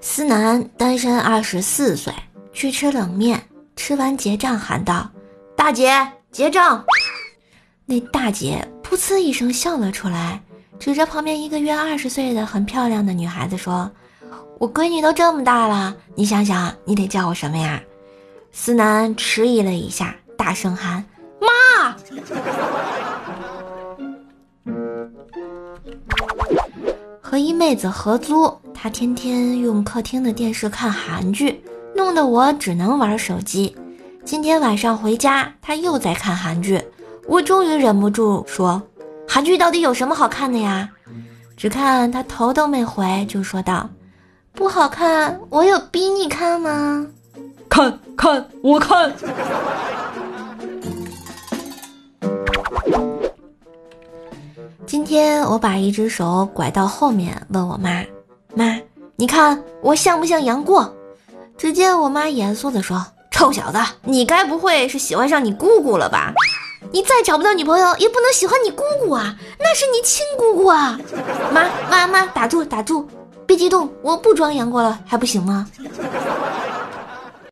思南单身二十四岁，去吃冷面，吃完结账喊道：“大姐，结账。”那大姐噗呲一声笑了出来，指着旁边一个约二十岁的很漂亮的女孩子说：“我闺女都这么大了，你想想，你得叫我什么呀？”思南迟疑了一下，大声喊：“妈！”和一妹子合租，她天天用客厅的电视看韩剧，弄得我只能玩手机。今天晚上回家，他又在看韩剧，我终于忍不住说：“韩剧到底有什么好看的呀？”只看他头都没回，就说道：“不好看，我有逼你看吗？”看看我看。今天我把一只手拐到后面，问我妈：“妈，你看我像不像杨过？”只见我妈严肃地说：“臭小子，你该不会是喜欢上你姑姑了吧？你再找不到女朋友，也不能喜欢你姑姑啊，那是你亲姑姑啊！”妈妈妈，打住打住，别激动，我不装杨过了还不行吗？